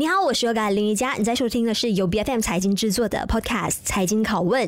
你好，我是优嘎林瑜伽，你在收听的是由 BFM 财经制作的 Podcast《财经拷问》。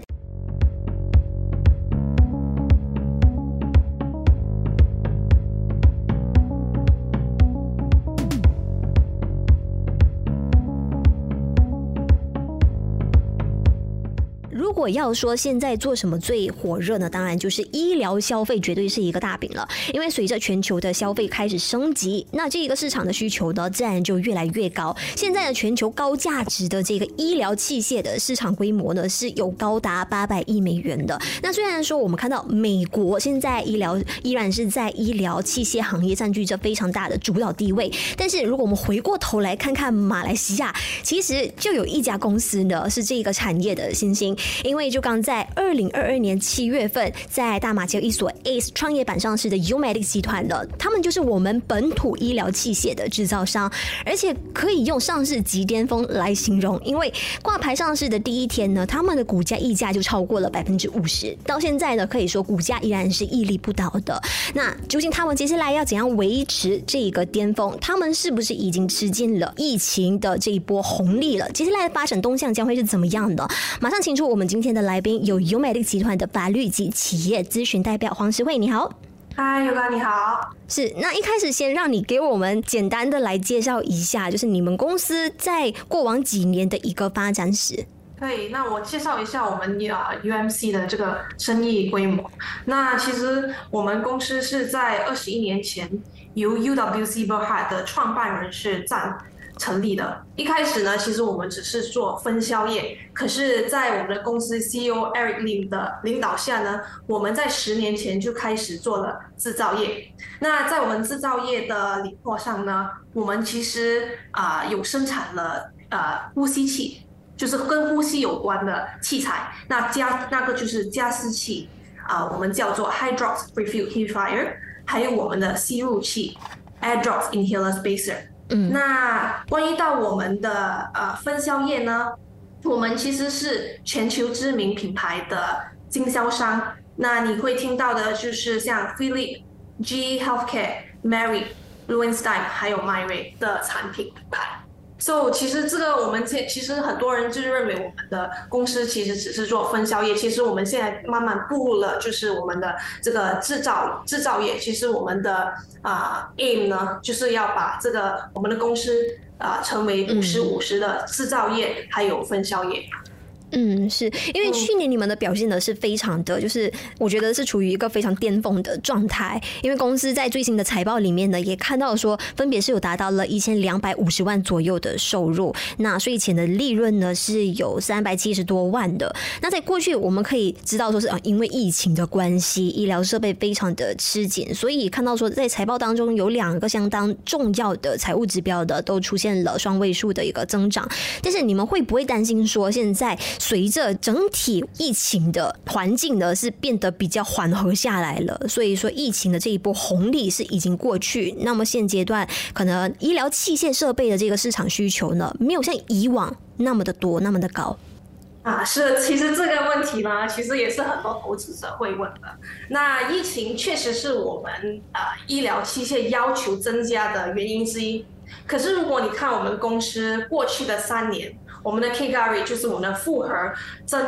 果要说现在做什么最火热呢？当然就是医疗消费，绝对是一个大饼了。因为随着全球的消费开始升级，那这一个市场的需求呢，自然就越来越高。现在的全球高价值的这个医疗器械的市场规模呢，是有高达八百亿美元的。那虽然说我们看到美国现在医疗依然是在医疗器械行业占据着非常大的主导地位，但是如果我们回过头来看看马来西亚，其实就有一家公司呢，是这个产业的新星。因为就刚在二零二二年七月份，在大马交易所 ACE 创业板上市的 Umedic 集团的，他们就是我们本土医疗器械的制造商，而且可以用上市即巅峰来形容。因为挂牌上市的第一天呢，他们的股价溢价就超过了百分之五十，到现在呢，可以说股价依然是屹立不倒的。那究竟他们接下来要怎样维持这个巅峰？他们是不是已经吃尽了疫情的这一波红利了？接下来的发展动向将会是怎么样的？马上请出我们今今天的来宾有 Umedics 集团的法律及企业咨询代表黄诗慧，你好。嗨，尤哥你好。是，那一开始先让你给我们简单的来介绍一下，就是你们公司在过往几年的一个发展史。可以，那我介绍一下我们啊 UMC 的这个生意规模。那其实我们公司是在二十一年前由 UWC Berhad 的创办人是占。成立的，一开始呢，其实我们只是做分销业，可是，在我们的公司 CEO Eric Lim 的领导下呢，我们在十年前就开始做了制造业。那在我们制造业的领域上呢，我们其实啊、有生产了呃呼吸器，就是跟呼吸有关的器材。那加那个就是加湿器啊、我们叫做 Hydrox Refill Humidifier，还有我们的吸入器 Air Drops Inhaler Spacer。那关于到我们的呃分销业呢，我们其实是全球知名品牌的经销商。那你会听到的就是像 Philip、G Healthcare、Mary、Lowenstein 还有 Myray 的产品品牌。So，其实这个我们这其实很多人就是认为我们的公司其实只是做分销业，其实我们现在慢慢步入了就是我们的这个制造制造业。其实我们的啊、呃、aim 呢，就是要把这个我们的公司啊、呃、成为五十五十的制造业还有分销业。嗯，是因为去年你们的表现呢是非常的，就是我觉得是处于一个非常巅峰的状态。因为公司在最新的财报里面呢，也看到说，分别是有达到了一千两百五十万左右的收入，那税前的利润呢是有三百七十多万的。那在过去我们可以知道说是啊，因为疫情的关系，医疗设备非常的吃紧，所以看到说在财报当中有两个相当重要的财务指标的都出现了双位数的一个增长。但是你们会不会担心说现在？随着整体疫情的环境呢，是变得比较缓和下来了，所以说疫情的这一波红利是已经过去。那么现阶段可能医疗器械设备的这个市场需求呢，没有像以往那么的多，那么的高。啊，是，其实这个问题呢，其实也是很多投资者会问的。那疫情确实是我们啊医疗器械要求增加的原因之一。可是如果你看我们公司过去的三年，我们的 CAGR 就是我们的复合增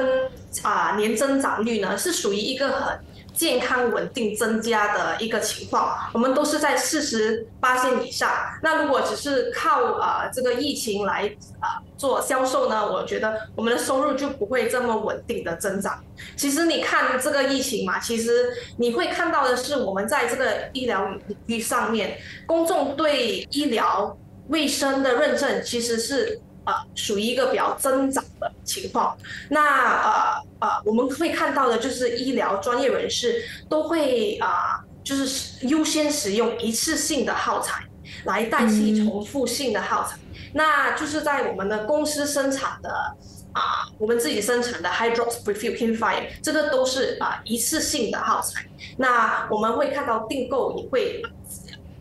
啊年增长率呢，是属于一个很健康稳定增加的一个情况。我们都是在四十八线以上。那如果只是靠啊这个疫情来啊做销售呢，我觉得我们的收入就不会这么稳定的增长。其实你看这个疫情嘛，其实你会看到的是我们在这个医疗领域上面，公众对医疗卫生的认证其实是。呃，属于一个比较增长的情况。那呃呃，我们会看到的就是医疗专业人士都会啊、就是优先使用一次性的耗材来代替重复性的耗材。那就是在我们的公司生产的啊、我们自己生产的 High Drops Prefilled Humidifier，这个都是啊、一次性的耗材。那我们会看到订购也会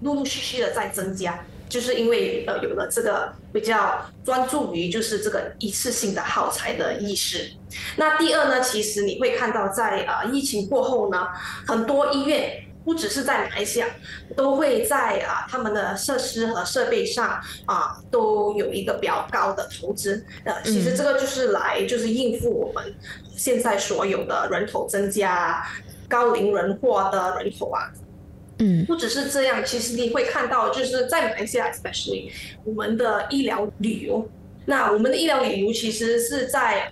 陆陆续续的在增加。就是因为呃有了这个比较专注于就是这个一次性的耗材的意识。那第二呢，其实你会看到在呃疫情过后呢，很多医院不只是在马来西亚，都会在啊他们的设施和设备上啊都有一个比较高的投资。呃，其实这个就是来就是应付我们现在所有的人口增加、高龄人化的人口啊。嗯，不只是这样，其实你会看到，就是在马来西亚，especially 我们的医疗旅游，那我们的医疗旅游其实是在，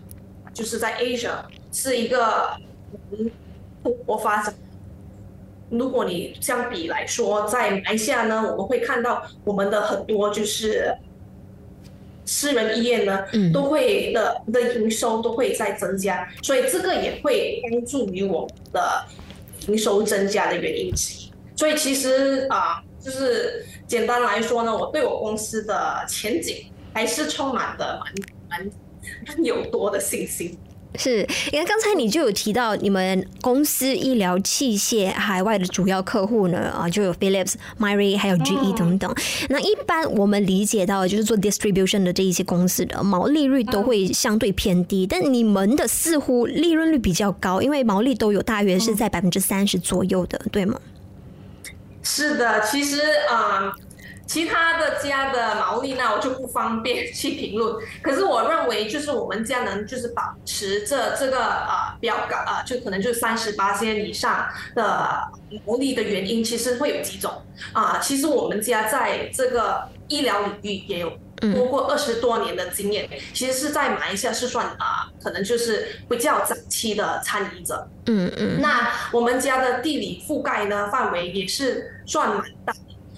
就是在 Asia 是一个嗯蓬勃发展。如果你相比来说，在马来西亚呢，我们会看到我们的很多就是私人医院呢，都会的的营收都会在增加，所以这个也会帮助于我们的营收增加的原因之一。所以其实啊，就是简单来说呢，我对我公司的前景还是充满的蛮蛮蛮有多的信心。是，因为刚才你就有提到你们公司医疗器械海外的主要客户呢，啊，就有 Philips、Myrie 还有 GE 等等。那一般我们理解到，就是做 distribution 的这一些公司的毛利率都会相对偏低，但你们的似乎利润率比较高，因为毛利都有大约是在百分之三十左右的，对吗？是的，其实啊、呃，其他的家的毛利那，我就不方便去评论。可是我认为，就是我们家能就是保持这这个啊比较高啊，就可能就三十八千以上的毛利的原因，其实会有几种啊、呃。其实我们家在这个医疗领域也有多过二十多年的经验，嗯、其实是在马来西亚是算啊，可能就是比较早期的参与者。嗯嗯。那我们家的地理覆盖呢，范围也是算蛮大，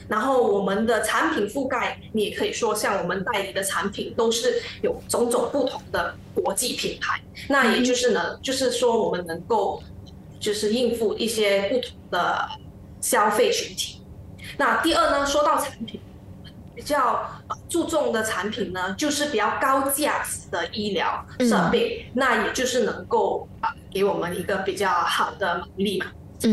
然后我们的产品覆盖，你也可以说像我们代理的产品都是有种种不同的国际品牌。那也就是呢，就是说我们能够就是应付一些不同的消费群体。那第二呢，说到产品。比较注重的产品呢，就是比较高价值的医疗设备，嗯、那也就是能够啊给我们一个比较好的毛利嘛。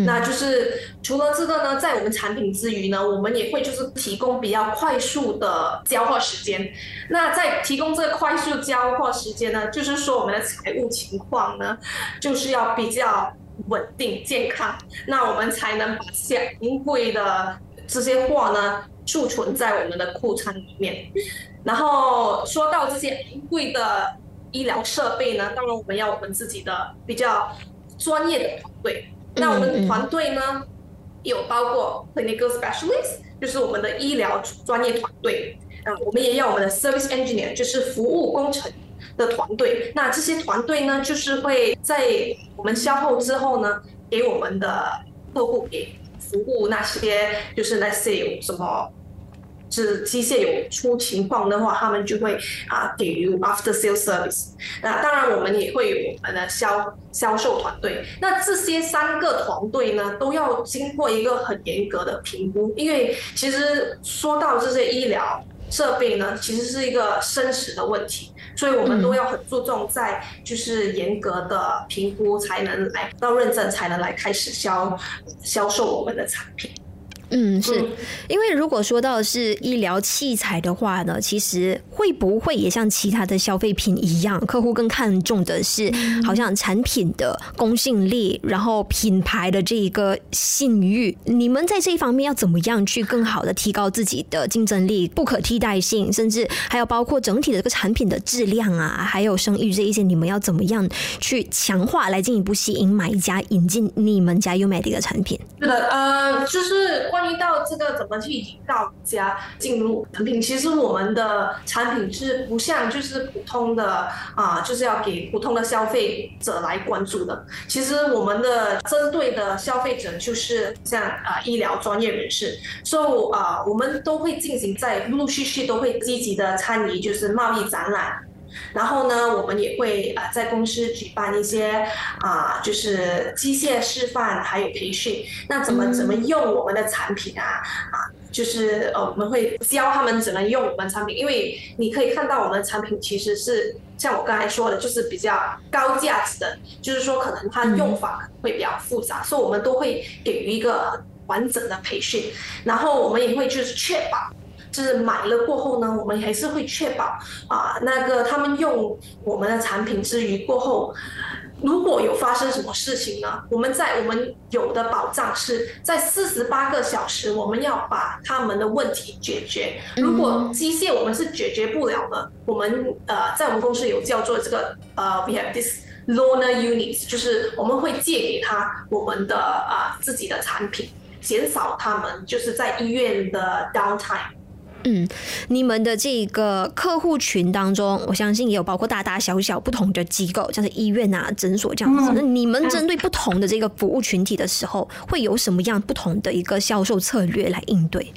那就是除了这个呢，在我们产品之余呢，我们也会就是提供比较快速的交货时间。那在提供这个快速交货时间呢，就是说我们的财务情况呢，就是要比较稳定健康，那我们才能把昂贵的这些货呢。储存在我们的库仓里面，然后说到这些昂贵的医疗设备呢，当然我们要我们自己的比较专业的团队。那我们团队呢，有包括 clinical specialist，就是我们的医疗专业团队。嗯，我们也有我们的 service engineer，就是服务工程的团队。那这些团队呢，就是会在我们消后之后呢，给我们的客户给服务那些，就是那些有什么。是机械有出情况的话，他们就会啊给予 after sales service。那当然，我们也会有我们的销销售团队。那这些三个团队呢，都要经过一个很严格的评估，因为其实说到这些医疗设备呢，其实是一个生死的问题，所以我们都要很注重在就是严格的评估，才能来到认证，才能来开始销销售我们的产品。嗯，是因为如果说到是医疗器材的话呢，其实会不会也像其他的消费品一样，客户更看重的是好像产品的公信力，然后品牌的这一个信誉。你们在这一方面要怎么样去更好的提高自己的竞争力、不可替代性，甚至还有包括整体的这个产品的质量啊，还有声誉这一些，你们要怎么样去强化，来进一步吸引买家引进你们家 U-Medic 的产品？是的，呃，就是。关于到这个怎么去引导家进入产品，其实我们的产品是不像就是普通的啊、就是要给普通的消费者来关注的。其实我们的针对的消费者就是像啊、医疗专业人士，所以啊我们都会进行在陆陆续续都会积极的参与，就是贸易展览。然后呢，我们也会啊在公司举办一些啊，就是机械示范，还有培训。那怎么怎么用我们的产品啊？啊，就是呃，我们会教他们怎么用我们产品。因为你可以看到我们的产品其实是像我刚才说的，就是比较高价值的，就是说可能它用法会比较复杂，所以我们都会给予一个完整的培训。然后我们也会就是确保。就是买了过后呢，我们还是会确保啊，那个他们用我们的产品之余过后，如果有发生什么事情呢？我们在我们有的保障是在四十八个小时，我们要把他们的问题解决。如果机械我们是解决不了的，我们呃在我们公司有叫做这个呃，we have this loaner units，就是我们会借给他我们的啊、自己的产品，减少他们就是在医院的 downtime。嗯，你们的这个客户群当中，我相信也有包括大大小小不同的机构，像是医院啊、诊所这样子。那你们针对不同的这个服务群体的时候，会有什么样不同的一个销售策略来应对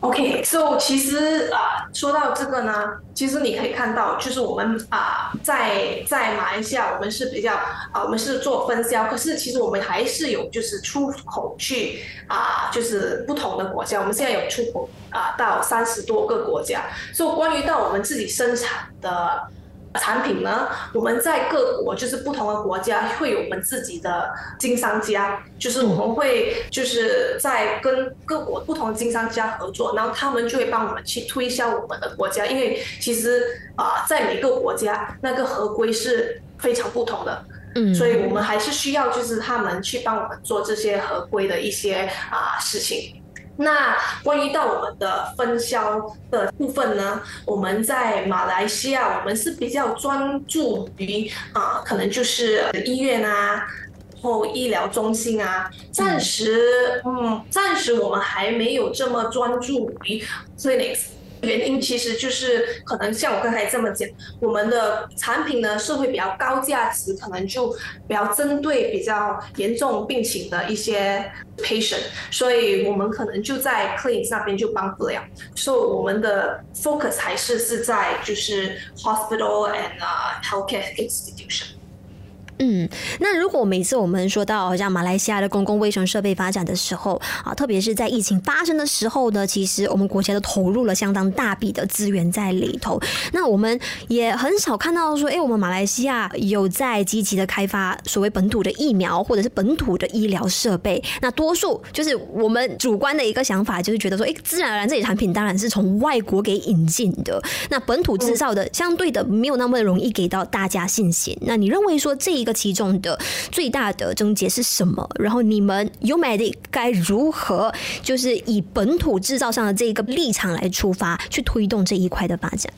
？OK，so、其实啊、说到这个呢，其实你可以看到，就是我们啊、在在马来西亚，我们是比较啊、我们是做分销，可是其实我们还是有就是出口去啊、就是不同的国家，我们现在有出口啊、到三十多个国家，所以关于到我们自己生产的。产品呢，我们在各国就是不同的国家会有我们自己的经商家，就是我们会就是在跟各国不同的经商家合作，然后他们就会帮我们去推销我们的国家，因为其实啊、呃，在每个国家那个合规是非常不同的，嗯，所以我们还是需要就是他们去帮我们做这些合规的一些啊、呃、事情。那关于到我们的分销的部分呢，我们在马来西亚，我们是比较专注于啊、可能就是医院啊，然后医疗中心啊，暂时嗯，暂时我们还没有这么专注于 clinics。原因其实就是可能像我刚才这么讲，我们的产品呢是会比较高价值，可能就比较针对比较严重病情的一些 patient，所以我们可能就在 clinic 那边就帮不了，所以我们的 focus 还是是在就是 hospital and healthcare institution。嗯，那如果每次我们说到好像马来西亚的公共卫生设备发展的时候啊，特别是在疫情发生的时候呢，其实我们国家都投入了相当大笔的资源在里头。那我们也很少看到说，哎，我们马来西亚有在积极的开发所谓本土的疫苗或者是本土的医疗设备。那多数就是我们主观的一个想法，就是觉得说，哎，自然而然这些产品当然是从外国给引进的。那本土制造的相对的没有那么容易给到大家信心。那你认为说这一个？这其中的最大的症结是什么？然后你们 UMedic 该如何，就是以本土制造商的这一个立场来出发，去推动这一块的发展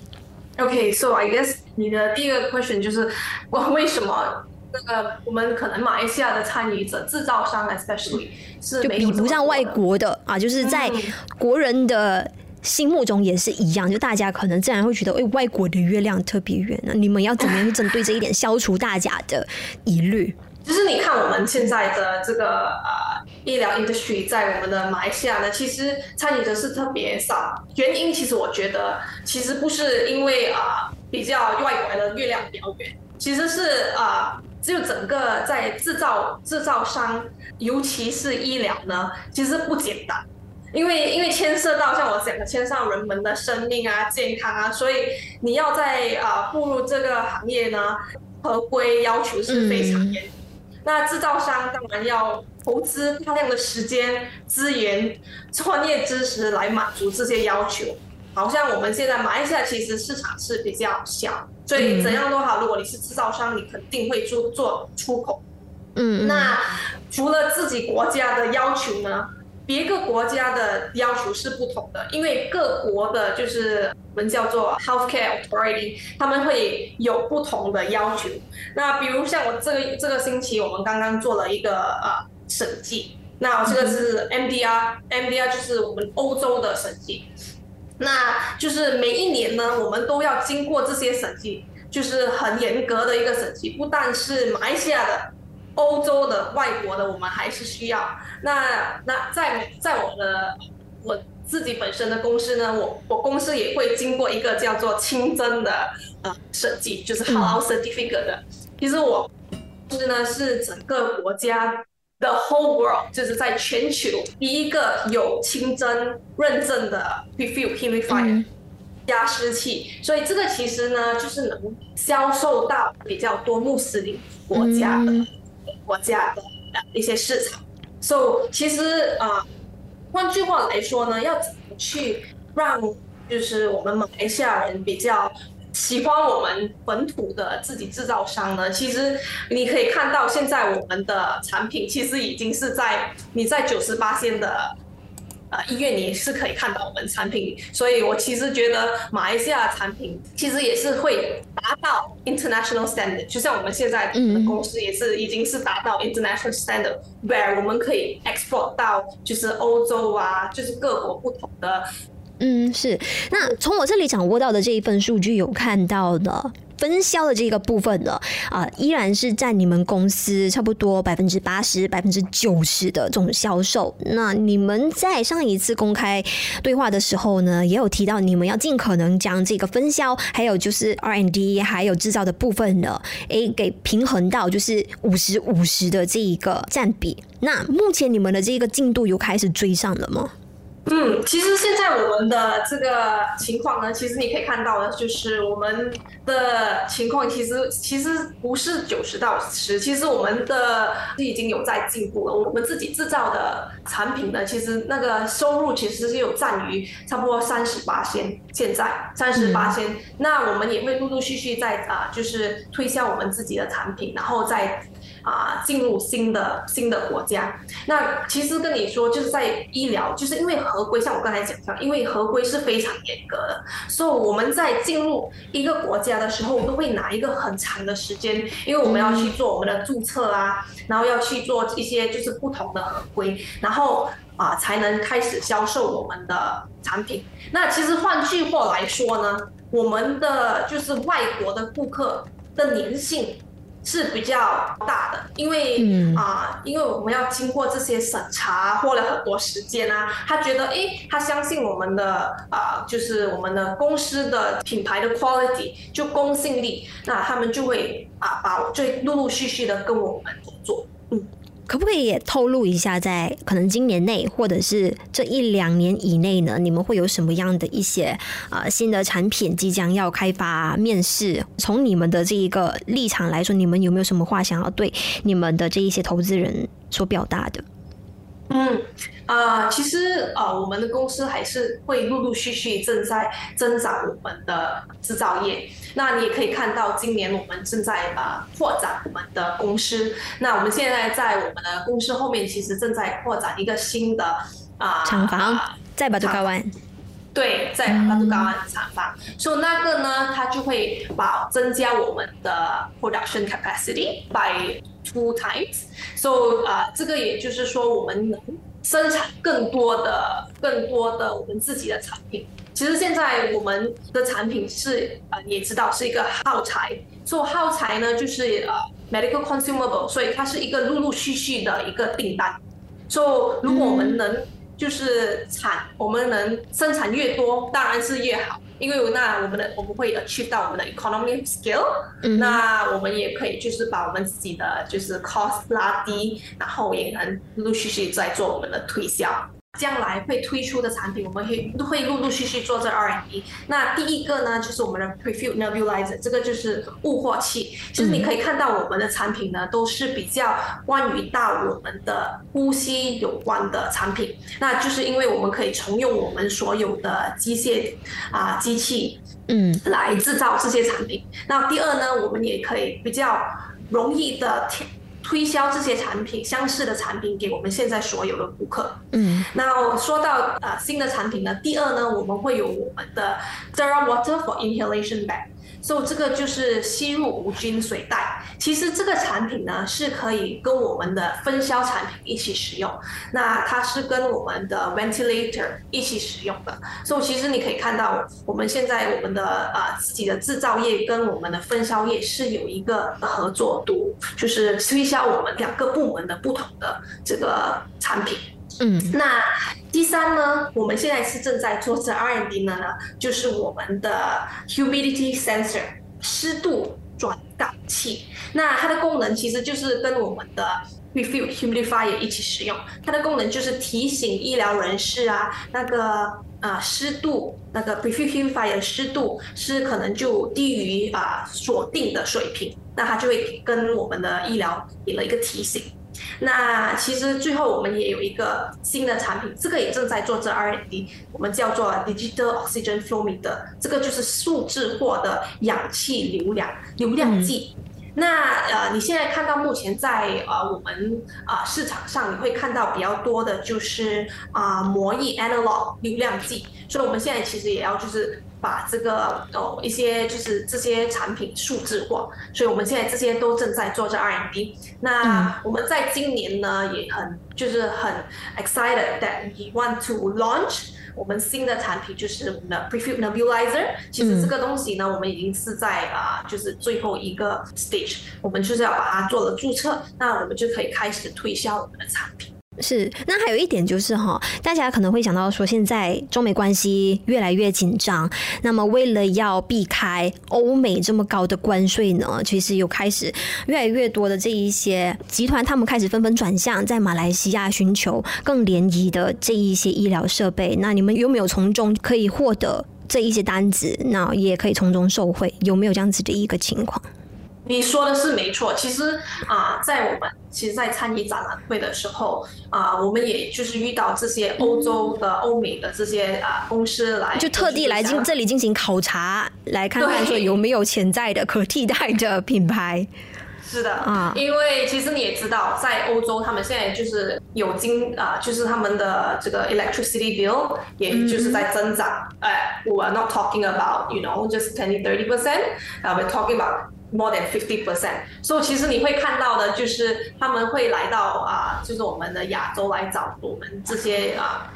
？OK，so、I guess 你的第一个 question 就是，我为什么那个我们可能马来西亚的参与者制造商 especially 是就比不上外国的啊？就是在国人的。心目中也是一样，就大家可能自然会觉得，哎，外国的月亮特别圆呢。你们要怎么样去针对这一点，消除大家的疑虑？就是你看我们现在的这个呃医疗 industry 在我们的马来西亚呢，其实参与者是特别少。原因其实我觉得，其实不是因为啊、呃、比较外国的月亮比较圆，其实是啊、呃、就整个在制造制造商，尤其是医疗呢，其实不简单。因为因为牵涉到像我讲的，牵涉到人们的生命啊、健康啊，所以你要在啊步入这个行业呢，合规要求是非常严。嗯、那制造商当然要投资大量的时间、资源、专业知识来满足这些要求。好像我们现在马来西亚其实市场是比较小，所以怎样都好，如果你是制造商，你肯定会做做出口。嗯，那除了自己国家的要求呢？别个国家的要求是不同的，因为各国的就是我们叫做 healthcare authority，他们会有不同的要求。那比如像我这个这个星期，我们刚刚做了一个呃审计，那这个是 MDR，MDR 就是我们欧洲的审计，那就是每一年呢，我们都要经过这些审计，就是很严格的一个审计，不但是马来西亚的。欧洲的、外国的，我们还是需要。那那在在我的我自己本身的公司呢，我我公司也会经过一个叫做清真的呃设计，就是 Halal Certificate 的。其实我公司呢是整个国家的 whole world，就是在全球第一个有清真认证的 Refill hemifier 加湿器。所以这个其实呢就是能销售到比较多穆斯林国家的。嗯国家的一些市场，so 其实啊，换句话来说呢，要怎么去让就是我们马来西亚人比较喜欢我们本土的自己制造商呢，其实你可以看到现在我们的产品其实已经是在你在九十八仙的。呃，医院你是可以看到我们产品，所以我其实觉得马来西亚的产品其实也是会达到 international standard，就像我们现在的公司也是已经是达到 international standard，where 我们可以 export 到就是欧洲啊，就是各国不同的。嗯，是。那从我这里掌握到的这一份数据有看到的。分销的这个部分呢，啊，依然是占你们公司差不多百分之八十、百分之九十的这种销售。那你们在上一次公开对话的时候呢，也有提到你们要尽可能将这个分销，还有就是 rnd 还有制造的部分呢，诶，给平衡到就是五十五十的这一个占比。那目前你们的这个进度有开始追上了吗？嗯，其实现在我们的这个情况呢，其实你可以看到的，就是我们的情况其实其实不是九十到十，其实我们的已经有在进步了。我们自己制造的产品呢，其实那个收入其实是有占于差不多三十八千，现在三十八千。那我们也会陆陆续续在啊，就是推销我们自己的产品，然后再。啊，进入新的新的国家，那其实跟你说，就是在医疗，就是因为合规，像我刚才讲的，因为合规是非常严格的，所以我们在进入一个国家的时候，都会拿一个很长的时间，因为我们要去做我们的注册啊，然后要去做一些就是不同的合规，然后啊才能开始销售我们的产品。那其实换句话来说呢，我们的就是外国的顾客的粘性。是比较大的，因为啊、呃，因为我们要经过这些审查，花了很多时间啊。他觉得，诶，他相信我们的啊、呃，就是我们的公司的品牌的 quality，就公信力，那他们就会啊，把就陆陆续续的跟我们合作，嗯。可不可以也透露一下，在可能今年内，或者是这一两年以内呢，你们会有什么样的一些啊、新的产品即将要开发、面试？从你们的这一个立场来说，你们有没有什么话想要对你们的这一些投资人所表达的？嗯，啊、呃，其实啊、呃，我们的公司还是会陆陆续续正在增长我们的制造业。那你也可以看到，今年我们正在啊、呃、扩展我们的公司。那我们现在在我们的公司后面，其实正在扩展一个新的啊厂房，呃、在巴都高湾。对，在巴都高湾厂房。所以、嗯 so, 那个呢，它就会把增加我们的 production capacity by two times。So 啊、这个也就是说，我们能生产更多的、更多的我们自己的产品。其实现在我们的产品是呃，你也知道是一个耗材，做耗材呢就是呃 medical consumable，所以它是一个陆陆续续的一个订单。所以如果我们能就是产，我们能生产越多，当然是越好，因为那我们的我们会 achieve 到我们的 economy scale，那我们也可以就是把我们自己的就是 cost 拉低，然后也能陆陆续续在做我们的推销。将来会推出的产品，我们会会陆陆续续做这 R&D。那第一个呢，就是我们的 Prefilled Nebulizer，这个就是雾化器。其实你可以看到我们的产品呢，都是比较关于到我们的呼吸有关的产品。那就是因为我们可以重用我们所有的机械啊机器，嗯，来制造这些产品。那第二呢，我们也可以比较容易的。推销这些产品，相似的产品给我们现在所有的顾客。嗯，那说到呃新的产品呢，第二呢，我们会有我们的 Terra Water for Inhalation Bag。所以这个就是吸入无菌水袋。其实这个产品呢是可以跟我们的分销产品一起使用。那它是跟我们的 ventilator 一起使用的。所以其实你可以看到，我们现在我们的呃自己的制造业跟我们的分销业是有一个合作度，就是推销我们两个部门的不同的这个产品。嗯，那第三呢，我们现在是正在做这 R&D 呢，就是我们的 humidity sensor 湿度转感器。那它的功能其实就是跟我们的 Refill humidifier 一起使用。它的功能就是提醒医疗人士啊，那个啊湿度，那个 Refill Humidifier 湿度是可能就低于啊锁定的水平，那它就会跟我们的医疗给了一个提醒。那其实最后我们也有一个新的产品，这个也正在做这 R&D，我们叫做 Digital Oxygen Flow Meter，这个就是数字化的氧气流量流量计。嗯那呃，你现在看到目前在呃我们啊、呃、市场上，你会看到比较多的就是啊、呃、模拟 analog 流量计，所以我们现在其实也要就是把这个哦一些就是这些产品数字化，所以我们现在这些都正在做着 R&D。那我们在今年呢也很就是很 excited that we want to launch。我们新的产品就是我们的 Prefilled Nebulizer，其实这个东西呢，我们已经是在啊，就是最后一个 stage，我们就是要把它做了注册，那我们就可以开始推销我们的产品。是，那还有一点就是哈，大家可能会想到说，现在中美关系越来越紧张，那么为了要避开欧美这么高的关税呢，其实有开始越来越多的这一些集团，他们开始纷纷转向在马来西亚寻求更廉宜的这一些医疗设备。那你们有没有从中可以获得这一些单子？那也可以从中受惠，有没有这样子的一个情况？你说的是没错，其实啊，在我们其实，在参与展览会的时候啊，我们也就是遇到这些欧洲的、欧美的这些啊公司来，就特地来进这里进行考察，来看看说有没有潜在的可替代的品牌。是的啊，因为其实你也知道，在欧洲他们现在就是有经啊，就是他们的这个 electricity bill 也就是在增长。哎、嗯 uh,，we're not talking about you know just twenty thirty percent，啊，we're talking about more than fifty percent，所以其实你会看到的，就是他们会来到啊，就是我们的亚洲来找我们这些啊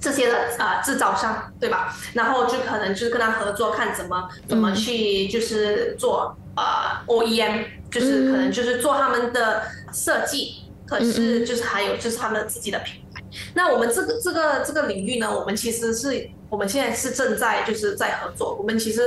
这些的啊制造商，对吧？然后就可能就是跟他合作，看怎么怎么去就是做啊 OEM，就是可能就是做他们的设计，可是就是还有就是他们自己的品牌。那我们这个这个这个领域呢，我们其实是。我们现在是正在就是在合作，我们其实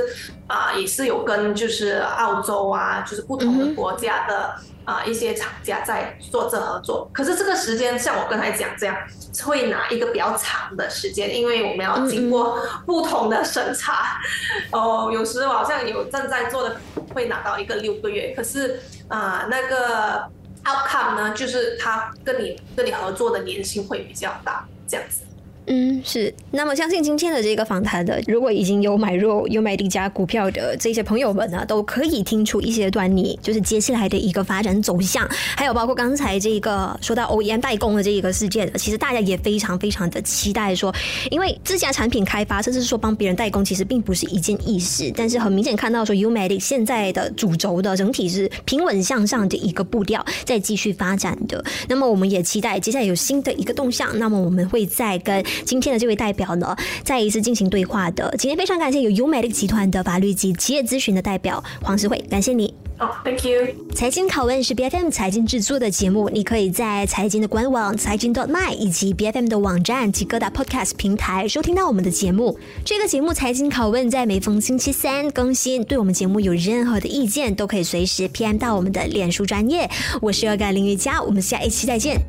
啊、呃、也是有跟就是澳洲啊，就是不同的国家的啊、呃、一些厂家在做这合作。可是这个时间像我刚才讲这样，会拿一个比较长的时间，因为我们要经过不同的审查。哦、呃，有时好像有正在做的会拿到一个六个月，可是啊、呃、那个 outcome 呢，就是他跟你跟你合作的粘性会比较大，这样子。嗯，是。那么相信今天的这个访谈的，如果已经有买入 Umedic 家股票的这些朋友们呢，都可以听出一些端倪，就是接下来的一个发展走向，还有包括刚才这个说到 OEM 代工的这一个事件，其实大家也非常非常的期待说，因为自家产品开发，甚至是说帮别人代工，其实并不是一件易事。但是很明显看到说 Umedic 现在的主轴的整体是平稳向上的一个步调，在继续发展的。那么我们也期待接下来有新的一个动向，那么我们会再跟。今天的这位代表呢，再一次进行对话的。今天非常感谢有 Umedic 集团的法律及企业咨询的代表黄诗慧，感谢你。哦、oh，Thank you。财经拷问是 BFM 财经制作的节目，你可以在财经的官网财经 dot my 以及 BFM 的网站及各大 Podcast 平台收听到我们的节目。这个节目财经拷问在每逢星期三更新。对我们节目有任何的意见，都可以随时 PM 到我们的脸书专业。我是 Yoga 林瑜佳，我们下一期再见。